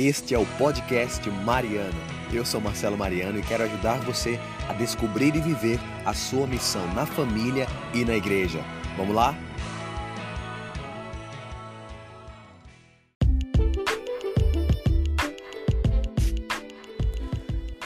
Este é o podcast Mariano. Eu sou Marcelo Mariano e quero ajudar você a descobrir e viver a sua missão na família e na igreja. Vamos lá?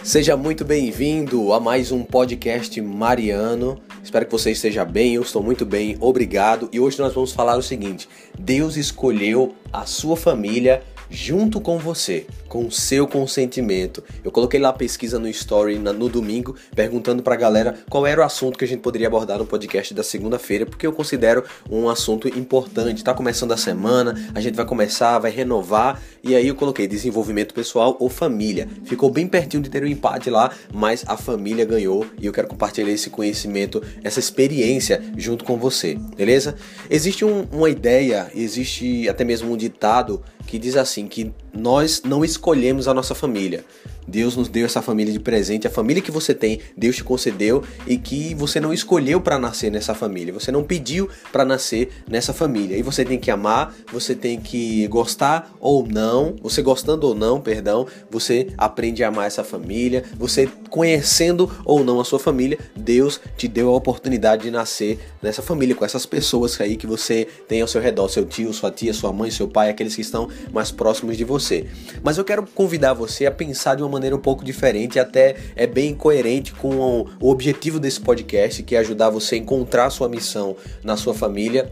Seja muito bem-vindo a mais um podcast Mariano. Espero que você esteja bem, eu estou muito bem, obrigado. E hoje nós vamos falar o seguinte: Deus escolheu a sua família junto com você, com seu consentimento. Eu coloquei lá a pesquisa no story no domingo, perguntando pra galera qual era o assunto que a gente poderia abordar no podcast da segunda-feira, porque eu considero um assunto importante. Tá começando a semana, a gente vai começar, vai renovar, e aí eu coloquei desenvolvimento pessoal ou família. Ficou bem pertinho de ter um empate lá, mas a família ganhou e eu quero compartilhar esse conhecimento, essa experiência junto com você, beleza? Existe um, uma ideia, existe até mesmo um ditado que diz assim que nós não escolhemos a nossa família. Deus nos deu essa família de presente, a família que você tem, Deus te concedeu e que você não escolheu para nascer nessa família, você não pediu para nascer nessa família. E você tem que amar, você tem que gostar ou não, você gostando ou não, perdão, você aprende a amar essa família, você conhecendo ou não a sua família, Deus te deu a oportunidade de nascer nessa família com essas pessoas aí que você tem ao seu redor, seu tio, sua tia, sua mãe, seu pai, aqueles que estão mais próximos de você. Mas eu quero convidar você a pensar de uma maneira um pouco diferente até é bem coerente com o objetivo desse podcast, que é ajudar você a encontrar sua missão na sua família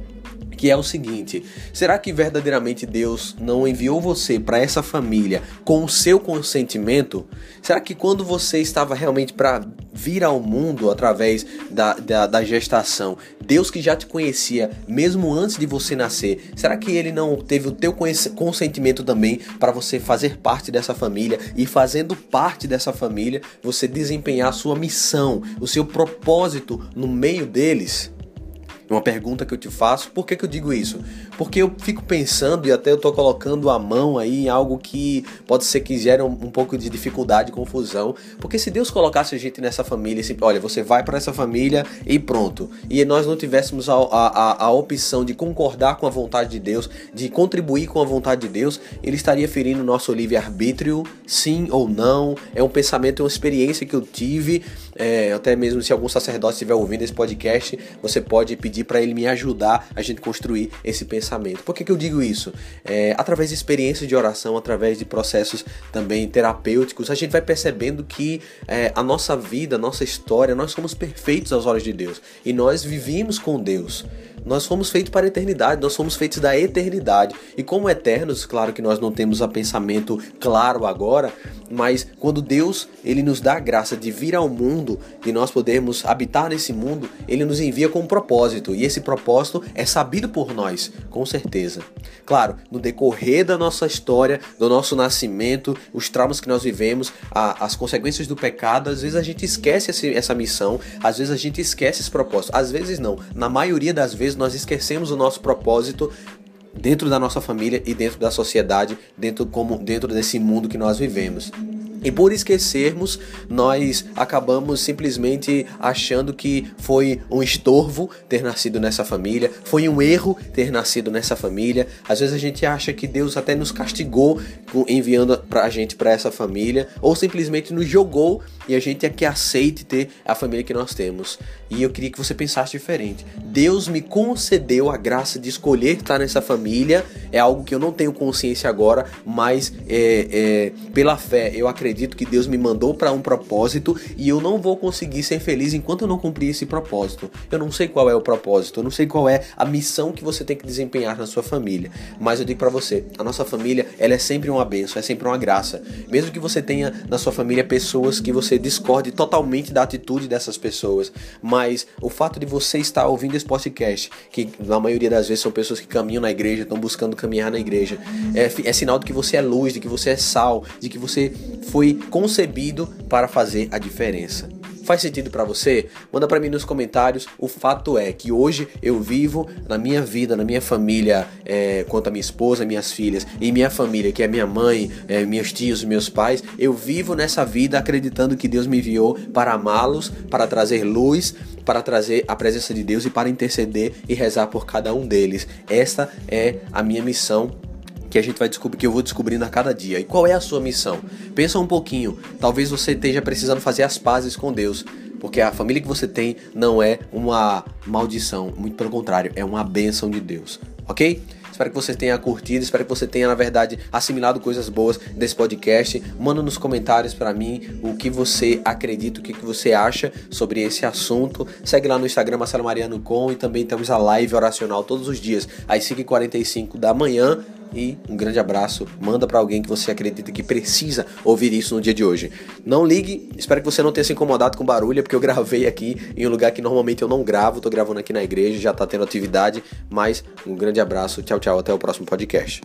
que é o seguinte: será que verdadeiramente Deus não enviou você para essa família com o seu consentimento? Será que quando você estava realmente para vir ao mundo através da, da, da, gestação, Deus que já te conhecia mesmo antes de você nascer, será que Ele não teve o teu consentimento também para você fazer parte dessa família e fazendo parte dessa família, você desempenhar a sua missão, o seu propósito no meio deles? Uma pergunta que eu te faço, por que, que eu digo isso? Porque eu fico pensando e até eu tô colocando a mão aí em algo que pode ser que gere um, um pouco de dificuldade, confusão. Porque se Deus colocasse a gente nessa família, assim, olha, você vai para essa família e pronto. E nós não tivéssemos a, a, a opção de concordar com a vontade de Deus, de contribuir com a vontade de Deus, ele estaria ferindo o nosso livre-arbítrio, sim ou não. É um pensamento, é uma experiência que eu tive. É, até mesmo se algum sacerdote estiver ouvindo esse podcast, você pode pedir para ele me ajudar a gente construir esse pensamento. Por que, que eu digo isso? É, através de experiências de oração, através de processos também terapêuticos, a gente vai percebendo que é, a nossa vida, a nossa história, nós somos perfeitos aos olhos de Deus e nós vivimos com Deus. Nós fomos feitos para a eternidade, nós somos feitos da eternidade. E como eternos, claro que nós não temos a pensamento claro agora, mas quando Deus ele nos dá a graça de vir ao mundo, de nós podermos habitar nesse mundo, ele nos envia com um propósito, e esse propósito é sabido por nós, com certeza. Claro, no decorrer da nossa história, do nosso nascimento, os traumas que nós vivemos, a, as consequências do pecado, às vezes a gente esquece essa missão, às vezes a gente esquece esse propósito, às vezes não. Na maioria das vezes vezes nós esquecemos o nosso propósito dentro da nossa família e dentro da sociedade, dentro como dentro desse mundo que nós vivemos. E por esquecermos, nós acabamos simplesmente achando que foi um estorvo ter nascido nessa família, foi um erro ter nascido nessa família. Às vezes a gente acha que Deus até nos castigou enviando pra gente para essa família, ou simplesmente nos jogou e a gente é que aceite ter a família que nós temos. E eu queria que você pensasse diferente. Deus me concedeu a graça de escolher estar nessa família, é algo que eu não tenho consciência agora, mas é, é, pela fé eu acredito acredito que Deus me mandou para um propósito e eu não vou conseguir ser feliz enquanto eu não cumprir esse propósito. Eu não sei qual é o propósito, eu não sei qual é a missão que você tem que desempenhar na sua família. Mas eu digo para você, a nossa família, ela é sempre uma benção, é sempre uma graça. Mesmo que você tenha na sua família pessoas que você discorde totalmente da atitude dessas pessoas, mas o fato de você estar ouvindo esse podcast, que na maioria das vezes são pessoas que caminham na igreja, estão buscando caminhar na igreja, é, é sinal de que você é luz, de que você é sal, de que você foi foi concebido para fazer a diferença. Faz sentido para você? Manda para mim nos comentários. O fato é que hoje eu vivo na minha vida, na minha família, é, quanto a minha esposa, minhas filhas e minha família, que é minha mãe, é, meus tios, meus pais. Eu vivo nessa vida acreditando que Deus me enviou para amá-los, para trazer luz, para trazer a presença de Deus e para interceder e rezar por cada um deles. Esta é a minha missão que a gente vai descobrir, que eu vou descobrindo a cada dia. E qual é a sua missão? Pensa um pouquinho. Talvez você esteja precisando fazer as pazes com Deus. Porque a família que você tem não é uma maldição, muito pelo contrário, é uma bênção de Deus, ok? Espero que você tenha curtido, espero que você tenha, na verdade, assimilado coisas boas desse podcast. Manda nos comentários para mim o que você acredita, o que você acha sobre esse assunto. Segue lá no Instagram, Marcelo Mariano Com, e também temos a live oracional todos os dias, às 5h45 da manhã e um grande abraço. Manda para alguém que você acredita que precisa ouvir isso no dia de hoje. Não ligue, espero que você não tenha se incomodado com barulho, porque eu gravei aqui em um lugar que normalmente eu não gravo, tô gravando aqui na igreja, já tá tendo atividade, mas um grande abraço, tchau, tchau, até o próximo podcast.